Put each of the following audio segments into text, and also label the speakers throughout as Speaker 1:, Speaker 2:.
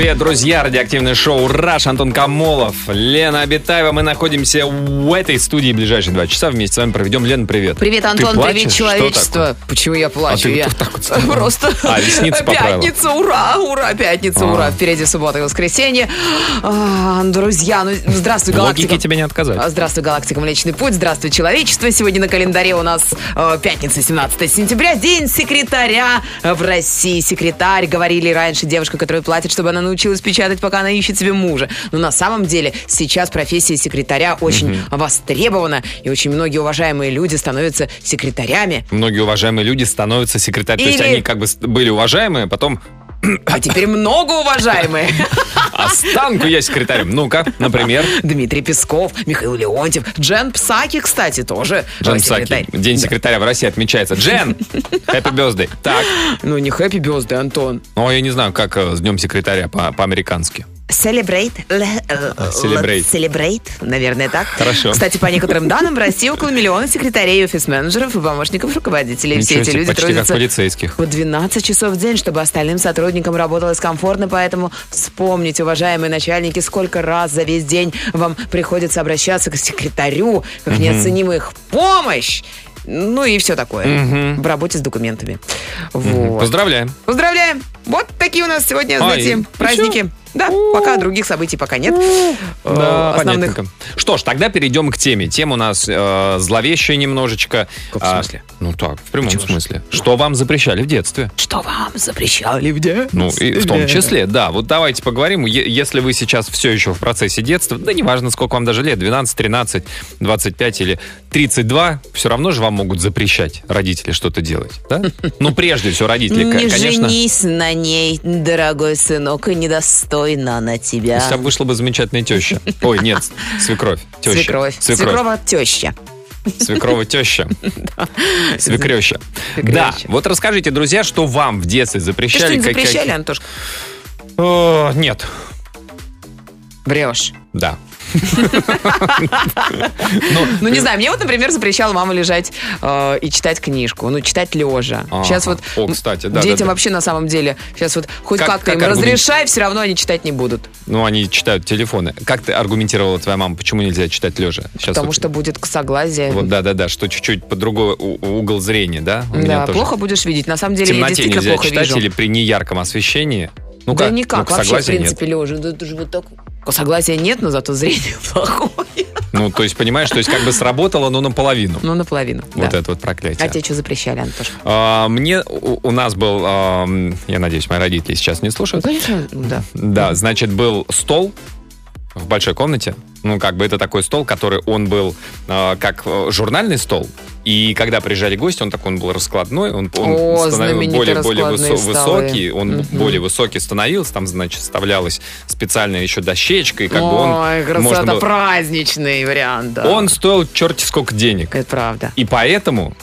Speaker 1: Привет, друзья! Радиоактивное шоу «Раш» Антон Камолов, Лена Абитаева. Мы находимся в этой студии ближайшие два часа. Вместе с вами проведем. Лена, привет.
Speaker 2: Привет,
Speaker 1: Ты
Speaker 2: Антон,
Speaker 1: плачешь?
Speaker 2: привет, человечество. Почему я плачу?
Speaker 1: А ты
Speaker 2: я
Speaker 1: вот так вот
Speaker 2: просто
Speaker 1: А, ресницы поправила.
Speaker 2: пятница, ура, ура, пятница,
Speaker 1: А.
Speaker 2: ура. Впереди суббота и воскресенье. А, друзья, ну здравствуй, галактика.
Speaker 1: логике тебе не отказать.
Speaker 2: А, Здравствуй, галактика Млечный Путь, здравствуй, человечество. Сегодня на календаре у нас э, пятница, 17 сентября, день секретаря в России. Секретарь, говорили раньше, девушка, которая платит, чтобы она научилась печатать, пока она ищет себе мужа. Но на самом деле сейчас профессия секретаря очень востребована, и очень многие уважаемые люди становятся секретарями.
Speaker 1: Многие уважаемые люди становятся секретарями. То есть
Speaker 2: Или-
Speaker 1: они как бы были уважаемые, потом
Speaker 2: А теперь много уважаемые.
Speaker 1: а станку я секретарем. Ну-ка, например.
Speaker 2: Дмитрий Песков, Михаил Леонтьев, Джен Псаки, кстати, тоже
Speaker 1: Джен
Speaker 2: э,
Speaker 1: Псаки.
Speaker 2: секретарь.
Speaker 1: День секретаря в России отмечается. Джен! Happy birthday. Так.
Speaker 2: Ну, не хэппи безды, Антон.
Speaker 1: Ну, я не знаю, как э, с днем секретаря по- по-американски.
Speaker 2: Celebrate. э,
Speaker 1: Celebrate.
Speaker 2: л- Celebrate, наверное, так.
Speaker 1: Хорошо.
Speaker 2: Кстати, по некоторым данным, в России около миллиона секретарей, офис-менеджеров и помощников руководителей. Все
Speaker 1: Ничего
Speaker 2: эти
Speaker 1: себе,
Speaker 2: люди
Speaker 1: почти как
Speaker 2: трудятся
Speaker 1: полицейских.
Speaker 2: по 12 часов в день, чтобы остальным сотрудникам работалось комфортно, поэтому вспомните, уважаемые начальники, сколько раз за весь день вам приходится обращаться к секретарю, как неоценимая их помощь. Ну и все такое в работе с документами. Вот.
Speaker 1: Поздравляем.
Speaker 2: Поздравляем! Вот такие у нас сегодня,
Speaker 1: А,
Speaker 2: знаете, праздники. Да, пока других событий пока нет.
Speaker 1: Да,
Speaker 2: Э, основных.
Speaker 1: понятненько. Что ж, тогда перейдем к теме. Тема у нас э, зловещая немножечко.
Speaker 2: Как в
Speaker 1: А,
Speaker 2: смысле?
Speaker 1: ну так, в прямом смысле. Что вам запрещали в детстве?
Speaker 2: Что вам запрещали в детстве?
Speaker 1: Ну, и в том числе, да. Вот давайте поговорим. Е- Если вы сейчас все еще в процессе детства, да неважно, сколько вам даже лет, 12, 13, 25 или 32, все равно же вам могут запрещать родители что-то делать, да? Ну, прежде всего, родители,
Speaker 2: Не
Speaker 1: конечно...
Speaker 2: женись на ней, дорогой сынок, и недостойна она
Speaker 1: У
Speaker 2: тебя.
Speaker 1: тебя вышла бы замечательная теща. Ой, нет, свекровь. Теща.
Speaker 2: Свекровь.
Speaker 1: Свекровь.
Speaker 2: Свекрова теща.
Speaker 1: Свекрова теща. Свекреща. Да, вот расскажите, друзья, что вам в детстве
Speaker 2: Ты
Speaker 1: запрещали? как- как-
Speaker 2: запрещали, Антошка?
Speaker 1: Э, Нет,
Speaker 2: Врешь.
Speaker 1: да.
Speaker 2: Ну, не знаю, мне вот, например, запрещала мама лежать э, и читать книжку. Ну, читать лежа. Сейчас вот
Speaker 1: О, кстати, да,
Speaker 2: детям вообще на самом деле, сейчас вот хоть
Speaker 1: Как-
Speaker 2: как-то
Speaker 1: как
Speaker 2: им разрешай, все равно они читать не будут.
Speaker 1: Ну, они читают телефоны. Как ты аргументировала твоя мама, почему нельзя читать лежа?
Speaker 2: Потому что будет косоглазие.
Speaker 1: Вот, да-да-да, что чуть-чуть по другой угол зрения, да?
Speaker 2: Да, плохо будешь видеть. На самом деле я действительно плохо
Speaker 1: читать
Speaker 2: вижу.
Speaker 1: или при неярком освещении? Ну
Speaker 2: да
Speaker 1: как?
Speaker 2: никак,
Speaker 1: Ну,
Speaker 2: вообще, в
Speaker 1: косоглазия нет.
Speaker 2: принципе, лежа. Да же вот так. Косоглазия нет, но зато зрение плохое.
Speaker 1: Ну, то есть, понимаешь, то есть как бы сработало, но наполовину.
Speaker 2: Ну, наполовину.
Speaker 1: Вот
Speaker 2: да.
Speaker 1: это вот проклятие.
Speaker 2: А тебе что запрещали, Антош?
Speaker 1: А, Мне, у у нас был, ам, я надеюсь, мои родители сейчас не слушают.
Speaker 2: Конечно, да.
Speaker 1: Да, значит, был стол в большой комнате. Ну, как бы это такой стол, который он был э, как журнальный стол. И когда приезжали гости, он такой, он был раскладной, он, он
Speaker 2: О,
Speaker 1: становился более, более высо- высокий, он
Speaker 2: Мгм.
Speaker 1: более высокий становился, там, значит, вставлялась специальная еще дощечка, и как бы он...
Speaker 2: Ой, красота,
Speaker 1: можно было-
Speaker 2: праздничный вариант, да.
Speaker 1: Он стоил черти сколько денег.
Speaker 2: Это правда.
Speaker 1: И поэтому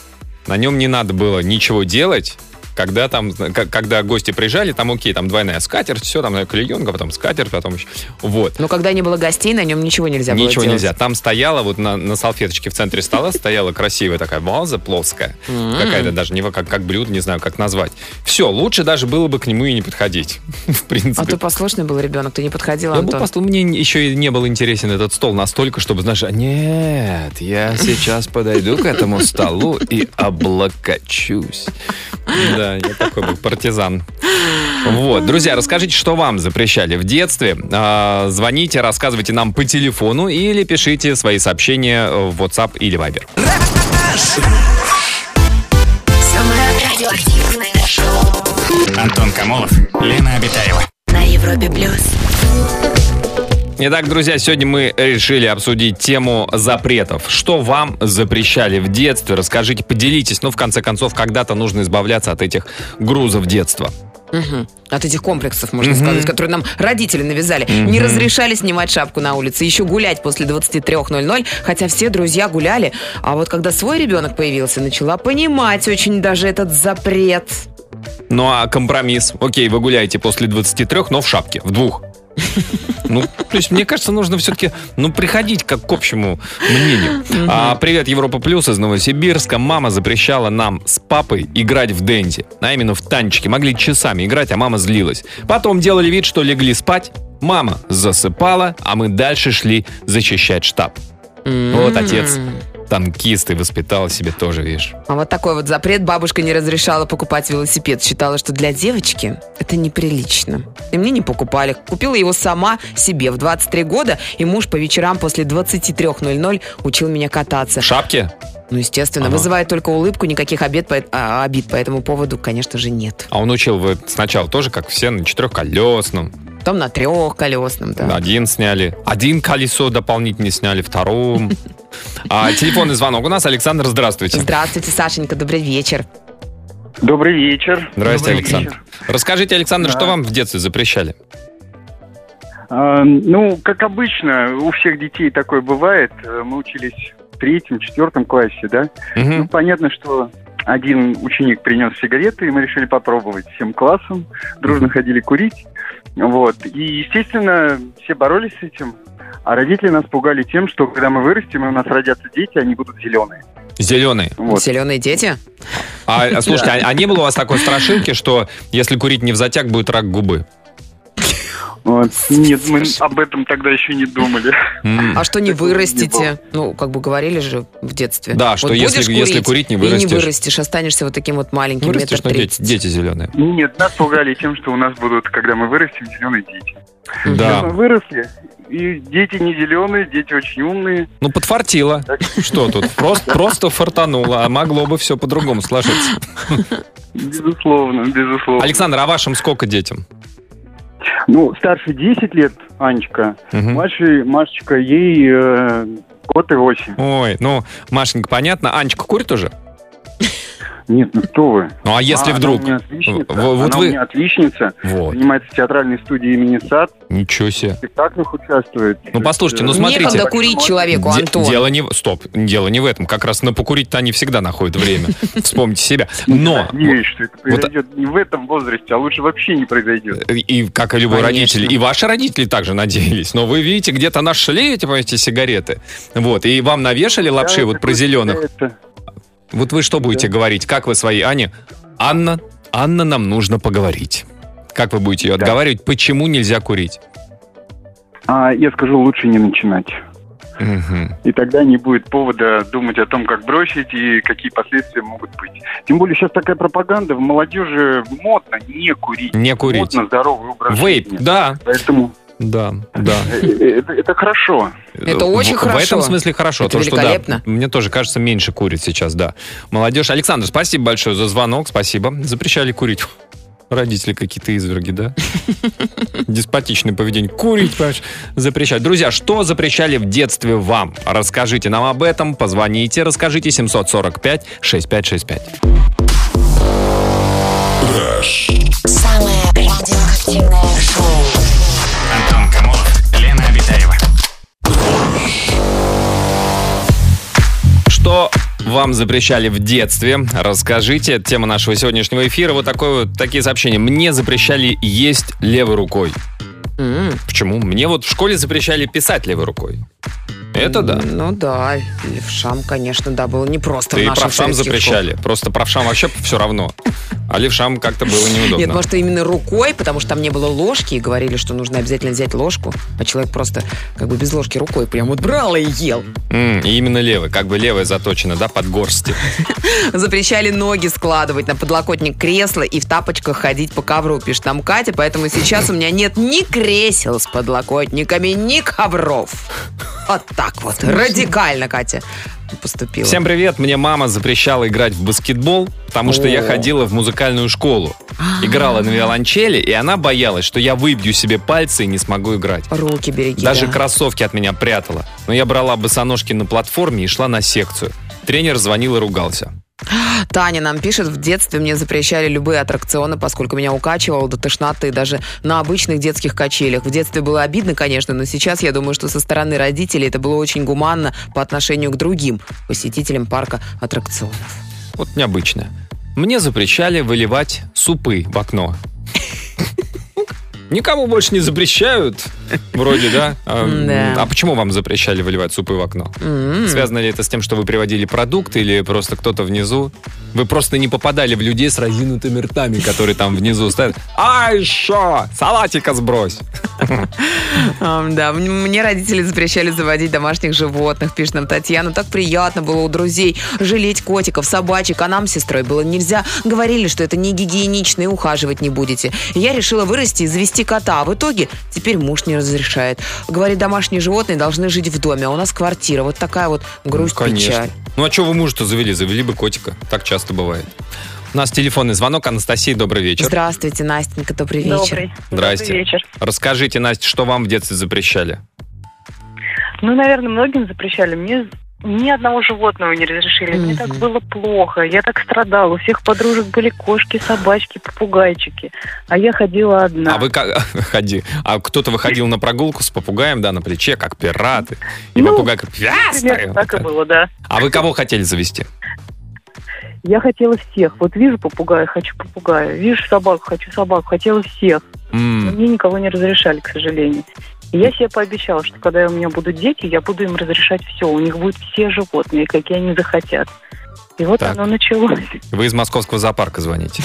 Speaker 1: на нем не надо было ничего делать, когда там, когда гости приезжали, там окей, там двойная скатерть, все, там клеенка, потом скатерть, потом еще. Вот.
Speaker 2: Но когда не было гостей, на нем ничего нельзя было
Speaker 1: Ничего
Speaker 2: делать.
Speaker 1: нельзя. Там стояла вот на, на салфеточке в центре стола стояла красивая такая ваза плоская. Какая-то даже не как, как блюдо, не знаю, как назвать. Все, лучше даже было бы к нему и не подходить. В принципе.
Speaker 2: А ты послушный был ребенок, ты не подходил,
Speaker 1: Я бы
Speaker 2: Антон?
Speaker 1: послу- мне еще и не был интересен этот стол настолько, чтобы, знаешь, нет, я сейчас подойду к этому столу и облокочусь. Да, я такой был партизан. Вот, друзья, расскажите, что вам запрещали в детстве. А, Звоните, рассказывайте нам по телефону или пишите свои сообщения в WhatsApp или Viber.
Speaker 3: Самое радиоактивное шоу
Speaker 4: Антон Камолов, Лена Обитаева.
Speaker 3: на Европе плюс.
Speaker 1: Итак, друзья, сегодня мы решили обсудить тему запретов. Что вам запрещали в детстве? Расскажите, поделитесь. Ну, в конце концов, когда-то нужно избавляться от этих грузов детства.
Speaker 2: Мгм. От этих комплексов, можно сказать, которые нам родители навязали. Не разрешали снимать шапку на улице, еще гулять после 23.00, хотя все друзья гуляли. А вот когда свой ребенок появился, начала понимать очень даже этот запрет.
Speaker 1: Ну а компромисс? Окей, вы гуляете после 23, но в шапке, в двух. Ну, то есть, мне кажется, нужно все-таки, ну, приходить как к общему мнению. А, привет, Европа Плюс из Новосибирска. Мама запрещала нам с папой играть в Дэнди. А именно в танчики. Могли часами играть, а мама злилась. Потом делали вид, что легли спать. Мама засыпала, а мы дальше шли зачищать штаб. Вот отец танкист и воспитал себе тоже, видишь.
Speaker 2: А вот такой вот запрет бабушка не разрешала покупать велосипед. Считала, что для девочки это неприлично. И мне не покупали. Купила его сама себе в 23 года, и муж по вечерам после 23.00 учил меня кататься.
Speaker 1: В шапке?
Speaker 2: Ну, естественно,
Speaker 1: Ага.
Speaker 2: вызывает только улыбку, никаких обид по, а, обид по этому поводу, конечно же, нет.
Speaker 1: А он учил вы сначала тоже, как все, на четырехколесном.
Speaker 2: Потом на трехколесном, да.
Speaker 1: Один сняли. Один колесо дополнительно сняли, втором. А, телефонный звонок у нас. Александр, здравствуйте.
Speaker 2: Здравствуйте, Сашенька, добрый вечер.
Speaker 5: Добрый вечер.
Speaker 1: Здравствуйте,
Speaker 5: Добрый
Speaker 1: Александр.
Speaker 5: вечер.
Speaker 1: Расскажите, Александр,
Speaker 5: Да.
Speaker 1: что вам в детстве запрещали?
Speaker 5: А, ну, как обычно, у всех детей такое бывает. Э, Мы учились в третьем, четвертом классе, да? Ну,
Speaker 1: Мгм.
Speaker 5: понятно, что один ученик принес сигареты, и мы решили попробовать всем классом. Дружно ходили курить. Вот. И, естественно, все боролись с этим. А родители нас пугали тем, что когда мы вырастем, и у нас родятся дети, они будут зеленые.
Speaker 1: Зеленый.
Speaker 5: Вот.
Speaker 2: Зеленые дети?
Speaker 1: А, а, слушайте, а, а не было у вас такой страшилки, что если курить не в затяг, будет рак губы?
Speaker 5: Вот. Нет, мы об этом тогда еще не думали.
Speaker 2: А что не вырастите? Ну, как бы говорили же в детстве.
Speaker 1: Да, что если- если курить, не
Speaker 2: и
Speaker 1: вырастешь.
Speaker 2: не вырастешь, останешься вот таким вот маленьким,
Speaker 1: Вырастешь,
Speaker 2: метр тридцать.
Speaker 1: дети зеленые.
Speaker 5: Нет, нас пугали тем, что у нас будут, когда мы вырастем, зеленые дети. Мы
Speaker 1: Да.
Speaker 5: выросли, и дети не зеленые, дети очень умные.
Speaker 1: Ну, подфартило. Что тут? Просто, просто фартануло, а могло бы все по-другому сложиться.
Speaker 5: Безусловно, безусловно.
Speaker 1: Александр, а вашим сколько детям?
Speaker 5: Ну, старше 10 лет, Анечка.
Speaker 1: Мгм.
Speaker 5: Младший, Машечка, ей э, год и восемь.
Speaker 1: Ой, ну, Машенька, понятно. Анечка курит уже?
Speaker 5: Нет, ну что вы.
Speaker 1: Ну, а если
Speaker 5: А,
Speaker 1: вдруг?
Speaker 5: Она у меня
Speaker 1: вот
Speaker 5: она
Speaker 1: вы-
Speaker 5: у меня отличница.
Speaker 1: Вот.
Speaker 5: Занимается в театральной студии имени САД.
Speaker 1: Ничего себе.
Speaker 5: В спектаклях участвует.
Speaker 1: Ну, послушайте, ну, смотрите.
Speaker 2: Некогда курить человеку,
Speaker 1: Де-
Speaker 2: Антон.
Speaker 1: Дело не... Стоп, дело не в этом. Как раз на покурить-то они всегда находят время. Вспомните себя. Но...
Speaker 5: Надеюсь, что это произойдет не в этом возрасте, а лучше вообще не произойдет.
Speaker 1: И как и любой родитель, и ваши родители также надеялись. Но вы видите, где-то нашли эти, понимаете, сигареты. Вот, и вам навешали лапши вот про зеленых. Вот вы что будете говорить? Как вы своей Ане? Анна, Анна, нам нужно поговорить. Как вы будете ее
Speaker 5: Да.
Speaker 1: отговаривать? Почему нельзя курить?
Speaker 5: А, я скажу, лучше не начинать.
Speaker 1: Мгм.
Speaker 5: И тогда не будет повода думать о том, как бросить и какие последствия могут быть. Тем более сейчас такая пропаганда, в молодежи модно не курить.
Speaker 1: Не курить.
Speaker 5: Модно здоровый образ
Speaker 1: Вейп,
Speaker 5: жизни.
Speaker 1: да,
Speaker 5: Поэтому
Speaker 1: да, да.
Speaker 5: это, это хорошо.
Speaker 2: Это очень
Speaker 1: в, В
Speaker 2: хорошо.
Speaker 1: этом смысле хорошо.
Speaker 2: Это
Speaker 1: то, что, да,
Speaker 2: великолепно.
Speaker 1: мне тоже кажется, меньше курит сейчас, да. Молодежь. Александр, спасибо большое за звонок, спасибо. Запрещали курить. Родители какие-то изверги, да? Деспотичное поведение. Курить, понимаешь, запрещать. Друзья, что запрещали в детстве вам? Расскажите нам об этом, позвоните, расскажите 745-6565. Вам запрещали в детстве? Расскажите. Тема нашего сегодняшнего эфира. Вот такое вот, такие сообщения. Мне запрещали есть левой рукой.
Speaker 2: М,
Speaker 1: Почему? Мне вот в школе запрещали писать левой рукой. Это да.
Speaker 2: Ну да, левшам, конечно, да, было непросто
Speaker 1: Да
Speaker 2: в
Speaker 1: и правшам запрещали. Просто правшам вообще все равно. А левшам как-то было неудобно.
Speaker 2: Нет, может, именно рукой, потому что там не было ложки, и говорили, что нужно обязательно взять ложку, а человек просто как бы без ложки рукой прям вот брал и ел.
Speaker 1: М, и именно левый, как бы левая заточена, да, под горсти.
Speaker 2: Запрещали ноги складывать на подлокотник кресла и в тапочках ходить по ковру, пишет нам Катя, поэтому сейчас у меня нет ни кресел с подлокотниками, ни ковров. Вот так вот, радикально, Катя, поступила.
Speaker 1: Всем привет, мне мама запрещала играть в баскетбол, потому что я
Speaker 2: О.
Speaker 1: ходила в музыкальную школу. Играла на виолончели, и она боялась, что я выбью себе пальцы и не смогу играть.
Speaker 2: Руки береги.
Speaker 1: Даже
Speaker 2: да.
Speaker 1: кроссовки от меня прятала. Но я брала босоножки на платформе и шла на секцию. Тренер звонил и ругался.
Speaker 2: Таня нам пишет, в детстве мне запрещали любые аттракционы, поскольку меня укачивало до тошноты даже на обычных детских качелях. В детстве было обидно, конечно, но сейчас я думаю, что со стороны родителей это было очень гуманно по отношению к другим посетителям парка аттракционов.
Speaker 1: Вот необычное. Мне запрещали выливать супы в окно. Никому больше не запрещают, вроде, да? А, а почему вам запрещали выливать супы в окно? Связано ли это с тем, что вы приводили продукт, или просто кто-то внизу? Вы просто не попадали в людей с разинутыми ртами, которые там внизу стоят. А еще! Салатика сбрось!
Speaker 2: Да, мне родители запрещали заводить домашних животных, пишет нам Татьяна. Так приятно было у друзей жалеть котиков, собачек, а нам с сестрой было нельзя. Говорили, что это не гигиенично и ухаживать не будете. Я решила вырасти и завести кота, а в итоге теперь муж не разрешает. Говорит, домашние животные должны жить в доме, а у нас квартира. Вот такая вот грусть, печаль.
Speaker 1: Ну а что вы мужа-то завели? Завели бы котика. Так часто бывает. У нас телефонный звонок. Анастасия, добрый вечер.
Speaker 2: Здравствуйте, Настенька, добрый вечер.
Speaker 6: Добрый.
Speaker 1: Здрасте.
Speaker 6: Добрый вечер.
Speaker 1: Расскажите, Настя, что вам в детстве запрещали?
Speaker 6: Ну, наверное, многим запрещали. Мне ни одного животного не разрешили. Мне так было плохо. Я так страдала. У всех подружек были кошки, собачки, попугайчики. А я ходила одна.
Speaker 1: А вы как ходи? А кто-то выходил на прогулку с попугаем, да, на плече, как пираты. И
Speaker 6: Ну,
Speaker 1: попугай как!
Speaker 6: Примерно так и было, да.
Speaker 1: А вы кого хотели завести?
Speaker 6: Я хотела всех. Вот вижу попугая, хочу попугая. Вижу собаку, хочу собаку. Хотела всех.
Speaker 1: М,
Speaker 6: мне никого не разрешали, к сожалению. Я себе пообещала, что когда у меня будут дети, я буду им разрешать все. У них будут все животные, какие они захотят. И вот
Speaker 1: Так.
Speaker 6: оно началось.
Speaker 1: Вы из московского зоопарка звоните.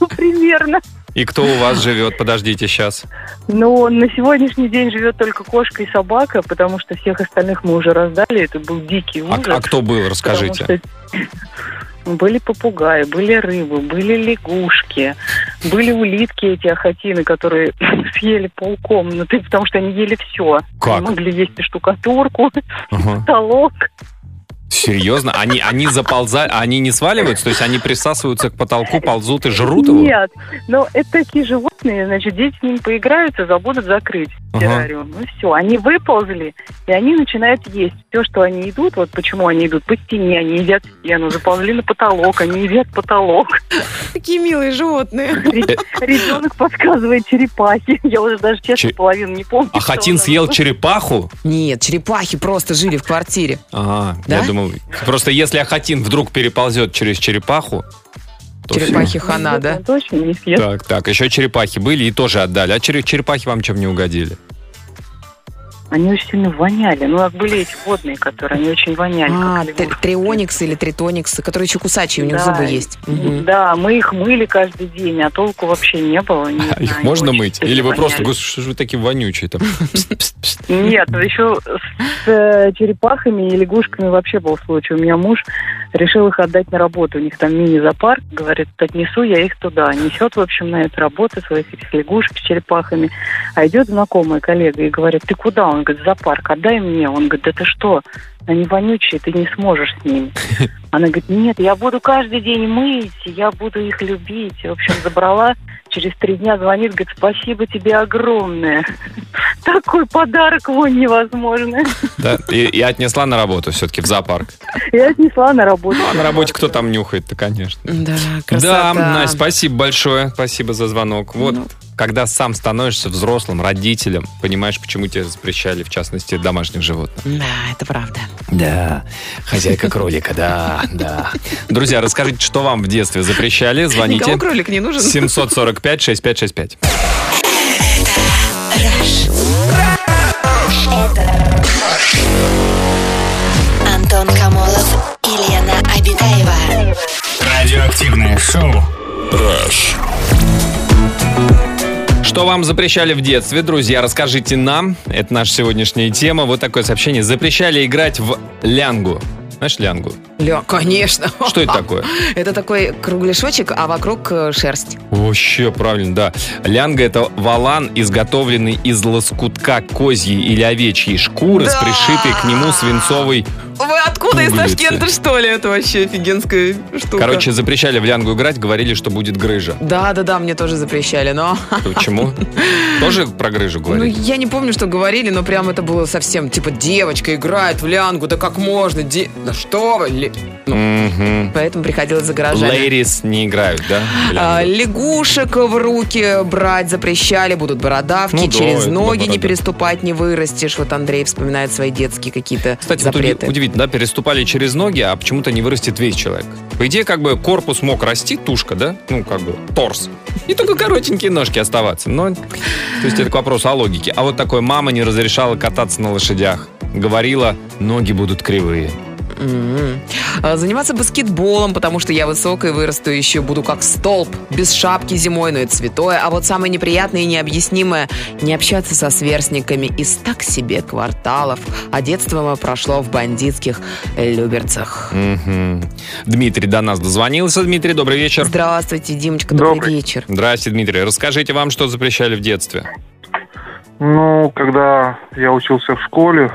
Speaker 6: Ну, примерно.
Speaker 1: И кто у вас живет? Подождите сейчас.
Speaker 6: Но на сегодняшний день живет только кошка и собака, потому что всех остальных мы уже раздали. Это был дикий
Speaker 1: А,
Speaker 6: ужас.
Speaker 1: а кто был? Расскажите.
Speaker 6: что Были попугаи, были рыбы, были лягушки, были улитки эти охотины, которые съели полкомнаты, потому что они ели все.
Speaker 1: Как?
Speaker 6: Они могли есть и штукатурку,
Speaker 1: Ага.
Speaker 6: потолок.
Speaker 1: Серьезно? Они, они заползают, они не сваливаются? То есть они присасываются к потолку, ползут и жрут его?
Speaker 6: Нет, но это такие животные, значит, дети с ними поиграются, забудут закрыть
Speaker 1: Ага.
Speaker 6: террариум. Ну все, они выползли, и они начинают есть. Все, что они идут, вот почему они идут по стене, они едят стену, заползли на потолок, они едят потолок.
Speaker 2: Такие милые животные.
Speaker 6: Ребенок подсказывает черепахи. Я уже даже честно
Speaker 1: Че-
Speaker 6: половину не помню.
Speaker 1: А Хатин съел черепаху?
Speaker 2: Нет, черепахи просто жили в квартире.
Speaker 1: Ага,
Speaker 2: Да?
Speaker 1: я думал, просто если Ахатин вдруг переползет через черепаху, то.
Speaker 2: Черепахи хана, да?
Speaker 6: Он точно не съест.
Speaker 1: Так, так, еще черепахи были и тоже отдали. А чере- черепахи вам чем не угодили?
Speaker 6: Они очень сильно воняли. Ну, как были эти водные, которые, они очень воняли.
Speaker 2: А,
Speaker 6: как
Speaker 2: т-
Speaker 6: лягушки.
Speaker 2: триониксы или тритониксы, которые еще кусачие, у них
Speaker 6: Да.
Speaker 2: зубы есть. Мгм.
Speaker 6: Да, мы их мыли каждый день, а толку вообще не было. не
Speaker 1: А
Speaker 6: знаю,
Speaker 1: их можно мыть? Или вы просто,
Speaker 6: воняли.
Speaker 1: «Господи, что же вы такие вонючие там?
Speaker 6: Нет, еще с э, черепахами и лягушками вообще был случай. У меня муж решил их отдать на работу. У них там мини-зоопарк. Говорит, отнесу я их туда. Несет, в общем, на эту работу своих этих лягушек с черепахами. А идет знакомая коллега и говорит, ты куда? Он говорит, зоопарк, отдай мне. Он говорит, да ты что? Они вонючие, ты не сможешь с ними. Она говорит, нет, я буду каждый день мыть, я буду их любить. В общем, забрала, через три дня звонит, говорит, спасибо тебе огромное. Такой подарок вонь невозможный.
Speaker 1: Да, и, и отнесла на работу все-таки в зоопарк.
Speaker 6: Я отнесла на работу.
Speaker 1: А на работе кто там нюхает-то, конечно.
Speaker 2: Да,
Speaker 1: Да,
Speaker 2: красота.
Speaker 1: Настя, спасибо большое. Спасибо за звонок. Вот,
Speaker 2: Ну.
Speaker 1: Когда сам становишься взрослым, родителем, понимаешь, почему тебе запрещали, в частности, домашних животных.
Speaker 2: Да, это правда.
Speaker 1: Да, хозяйка кролика, да, да. Друзья, расскажите, что вам в детстве запрещали. Звоните.
Speaker 2: Никому кролик не нужен.
Speaker 1: 745-6565.
Speaker 3: Антон Камолов и Лена Обитаева.
Speaker 4: Радиоактивное шоу.
Speaker 1: Что вам запрещали в детстве, друзья? Расскажите нам. Это наша сегодняшняя тема. Вот такое сообщение. Запрещали играть в лянгу. Знаешь лянгу?
Speaker 2: Ля, конечно.
Speaker 1: Что это такое?
Speaker 2: Это такой кругляшочек, а вокруг э, шерсть.
Speaker 1: Вообще, правильно, да. Лянга – это валан, изготовленный из лоскутка козьей или овечьей шкуры с
Speaker 2: Да!
Speaker 1: пришитой к нему свинцовой...
Speaker 2: Вы откуда из
Speaker 1: Пуговицы.
Speaker 2: Ташкента, что ли? Это вообще офигенская штука.
Speaker 1: Короче, запрещали в лянгу играть, говорили, что будет грыжа.
Speaker 2: Да, да, да, мне тоже запрещали, но...
Speaker 1: Почему? Тоже про грыжу
Speaker 2: Ну,
Speaker 1: говорили?
Speaker 2: я не помню, что говорили, но прям это было совсем, типа, девочка играет в лянгу, да как можно? Де... Да что вы? Ну,
Speaker 1: Мгм.
Speaker 2: поэтому приходилось за гаражами.
Speaker 1: Лейрис не играют, да?
Speaker 2: А, лягушек в руки брать запрещали, будут бородавки,
Speaker 1: Ну да,
Speaker 2: через
Speaker 1: это
Speaker 2: ноги не переступать не вырастешь. Вот Андрей вспоминает свои детские какие-то
Speaker 1: Кстати, вот
Speaker 2: запреты.
Speaker 1: удивительно, да, переступать упали через ноги, а почему-то не вырастет весь человек. По идее, как бы корпус мог расти, тушка, да? Ну, как бы торс. И только коротенькие ножки оставаться. Но, то есть это к вопросу о логике. А вот такой мама не разрешала кататься на лошадях. Говорила, ноги будут кривые.
Speaker 2: А, Заниматься баскетболом, потому что я высокая, вырасту еще, буду как столб, без шапки зимой, но это святое. А вот самое неприятное и необъяснимое – не общаться со сверстниками из так себе кварталов. А детство мое прошло в бандитских Люберцах.
Speaker 1: Мгм. Дмитрий до нас дозвонился. Дмитрий, добрый вечер.
Speaker 2: Здравствуйте, Димочка, добрый,
Speaker 5: Добрый.
Speaker 2: вечер.
Speaker 1: Здравствуйте, Дмитрий. Расскажите вам, что запрещали в детстве.
Speaker 7: Ну, когда я учился в школе,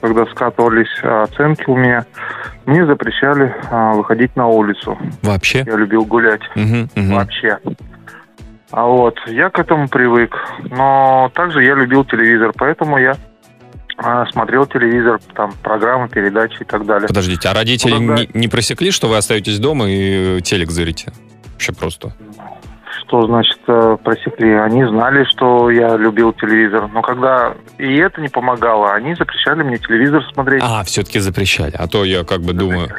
Speaker 7: когда скатывались а, оценки у меня, мне запрещали а, выходить на улицу.
Speaker 1: Вообще?
Speaker 7: Я любил гулять
Speaker 1: Мгм, мгм.
Speaker 7: вообще. А вот, я к этому привык. Но также я любил телевизор, поэтому я а, смотрел телевизор, там, программы, передачи и так далее.
Speaker 1: Подождите, а родители
Speaker 7: Ну, да.
Speaker 1: не, не просекли, что вы остаетесь дома и э, телек зырите? Вообще просто.
Speaker 7: Что значит э, просекли? Они знали, что я любил телевизор. Но когда и это не помогало, они запрещали мне телевизор смотреть.
Speaker 1: А, все-таки запрещали. А то я как бы думаю.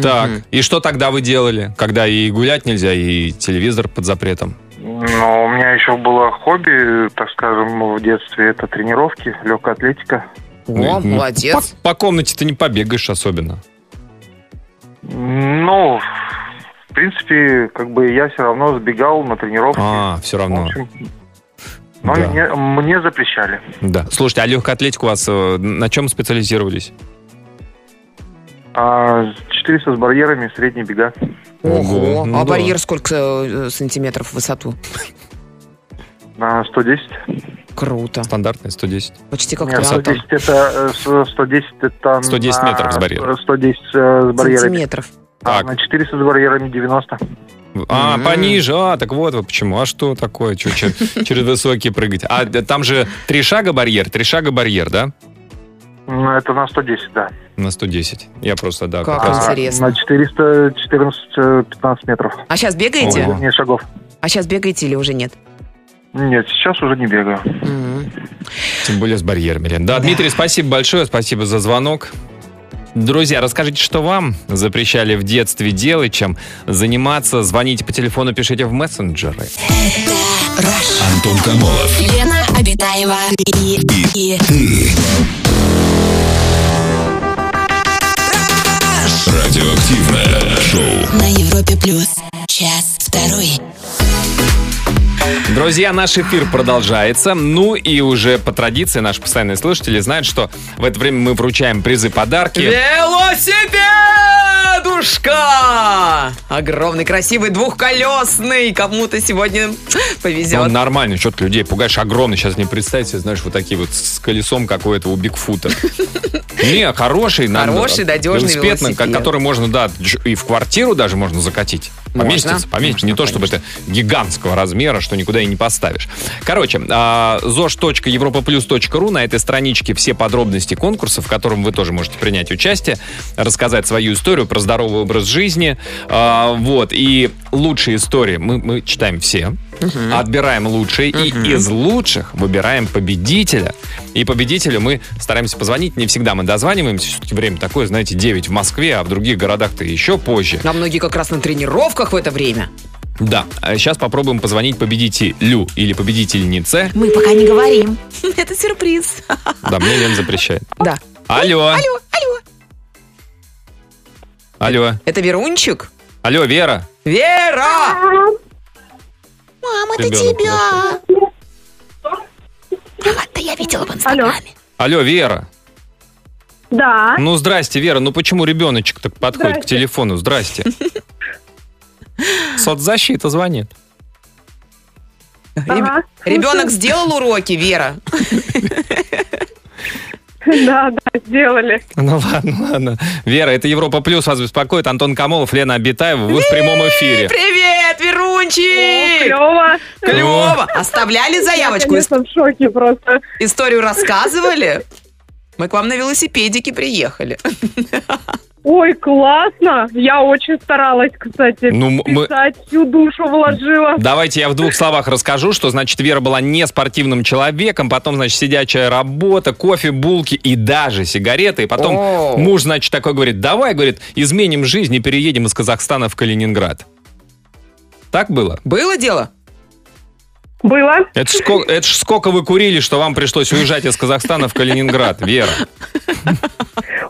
Speaker 1: Так, и что тогда вы делали, когда и гулять нельзя, и телевизор под запретом?
Speaker 7: Но у меня еще было хобби, так скажем, в детстве. Это тренировки, легкая атлетика.
Speaker 2: О,
Speaker 1: Ну,
Speaker 2: молодец.
Speaker 1: По, по комнате ты не побегаешь особенно.
Speaker 7: Ну, в принципе, как бы я все равно сбегал на тренировки.
Speaker 1: А, все
Speaker 7: В
Speaker 1: равно.
Speaker 7: общем, но
Speaker 1: Да.
Speaker 7: мне, мне запрещали.
Speaker 1: Да. Слушайте, а легкая атлетика у вас э, на чем специализировались?
Speaker 7: А 400 с барьерами, средние бега.
Speaker 2: Ого.
Speaker 1: Ну
Speaker 2: а
Speaker 1: да.
Speaker 2: барьер сколько э, сантиметров в высоту?
Speaker 7: На 110.
Speaker 2: Круто.
Speaker 1: Стандартная 110.
Speaker 2: Почти как
Speaker 7: Нет,
Speaker 2: триатлон.
Speaker 7: 110 это, э, с- 110 это
Speaker 1: 110
Speaker 7: на-
Speaker 1: метров с барьером.
Speaker 7: 110 э, с барьерами.
Speaker 2: Сантиметров.
Speaker 7: А
Speaker 1: Так.
Speaker 7: на 400 с барьерами 90.
Speaker 1: А,
Speaker 2: М.
Speaker 1: пониже. А, так вот вы почему. А что такое? Чё, чё, через высокие прыгать? А там же три шага барьер, три шага барьер, да?
Speaker 7: Ну, Это на 110, да.
Speaker 1: На 110. Я просто, да.
Speaker 2: Как
Speaker 1: как раз-
Speaker 2: интересно.
Speaker 7: На 414-15 метров.
Speaker 2: А сейчас бегаете?
Speaker 1: Ого.
Speaker 7: Не шагов.
Speaker 2: А сейчас бегаете или уже нет?
Speaker 7: Нет, сейчас уже не бегаю.
Speaker 2: М.
Speaker 1: Тем более с барьерами. Да,
Speaker 2: Да.
Speaker 1: Дмитрий, спасибо большое, спасибо за звонок. Друзья, расскажите, что вам запрещали в детстве делать, чем заниматься. Звоните по телефону, пишите в мессенджеры.
Speaker 8: Антон Камолов.
Speaker 3: Лена Обитаева и, и
Speaker 8: Радиоактивное шоу.
Speaker 3: на Европе плюс. Час второй.
Speaker 1: Друзья, наш эфир продолжается. Ну и уже по традиции наши постоянные слушатели знают, что в это время мы вручаем призы, подарки.
Speaker 2: Велосипедушка! Огромный, красивый, двухколесный. Кому-то сегодня повезет.
Speaker 1: Ну, нормально, что ты людей пугаешь огромный. Сейчас не представь себе, знаешь, вот такие вот с колесом какое-то у Бигфута. Не, хороший.
Speaker 2: Хороший, надежный
Speaker 1: велосипед, который можно, да, и в квартиру даже можно закатить. Поместится, поместится. Не то, чтобы это гигантского размера, что никуда и не поставишь. Короче, а, zosh.europaplus.ru на этой страничке все подробности конкурса, в котором вы тоже можете принять участие, рассказать свою историю про здоровый образ жизни. А, Вот. И лучшие истории мы, мы читаем все, отбираем лучшие, и из лучших выбираем победителя. И победителю мы стараемся позвонить. Не всегда мы дозваниваемся. Все-таки время такое, знаете, 9 в Москве, а в других городах-то еще позже.
Speaker 2: А многие как раз на тренировках в это время.
Speaker 1: Да, сейчас попробуем позвонить победителю или победительнице.
Speaker 2: Мы пока не говорим. Это сюрприз.
Speaker 1: Да, мне Лен запрещает.
Speaker 2: Да.
Speaker 1: Алло,
Speaker 2: Алло, алло.
Speaker 1: алло,
Speaker 2: Это Верунчик?
Speaker 1: алло, Вера.
Speaker 2: Вера!
Speaker 3: Мама,
Speaker 1: это тебя.
Speaker 3: Это я видела в Инстаграме.
Speaker 1: Алло, Вера.
Speaker 9: Да.
Speaker 1: Ну, здрасте, Вера. Ну, почему ребеночек так подходит к телефону? Здрасте. Соцзащита звонит.
Speaker 9: Ага.
Speaker 2: Ребенок сделал уроки, Вера?
Speaker 9: Да, да, сделали.
Speaker 1: Ну ладно, ладно. Вера, это Европа Плюс вас беспокоит. Антон Камолов, Лена Абитаева. Вы в прямом эфире.
Speaker 2: Привет, Верунчик!
Speaker 9: Клево.
Speaker 2: Клево! Оставляли
Speaker 9: Я,
Speaker 2: заявочку?
Speaker 9: конечно, в шоке просто.
Speaker 2: Историю рассказывали? Мы к вам на велосипедике приехали.
Speaker 9: Ой, классно. Я очень старалась, кстати.
Speaker 1: Ну, м- мы-
Speaker 9: писать, всю душу вложила.
Speaker 1: Давайте я в двух словах расскажу, что, значит, Вера была не спортивным человеком, потом, значит, сидячая работа, кофе, булки и даже сигареты. И потом
Speaker 2: О.
Speaker 1: муж, значит, такой говорит, давай, говорит, изменим жизнь и переедем из Казахстана в Калининград. Так было?
Speaker 2: Было дело?
Speaker 9: Было.
Speaker 1: Это ж, ско- это ж сколько вы курили, что вам пришлось уезжать из Казахстана в Калининград, Вера?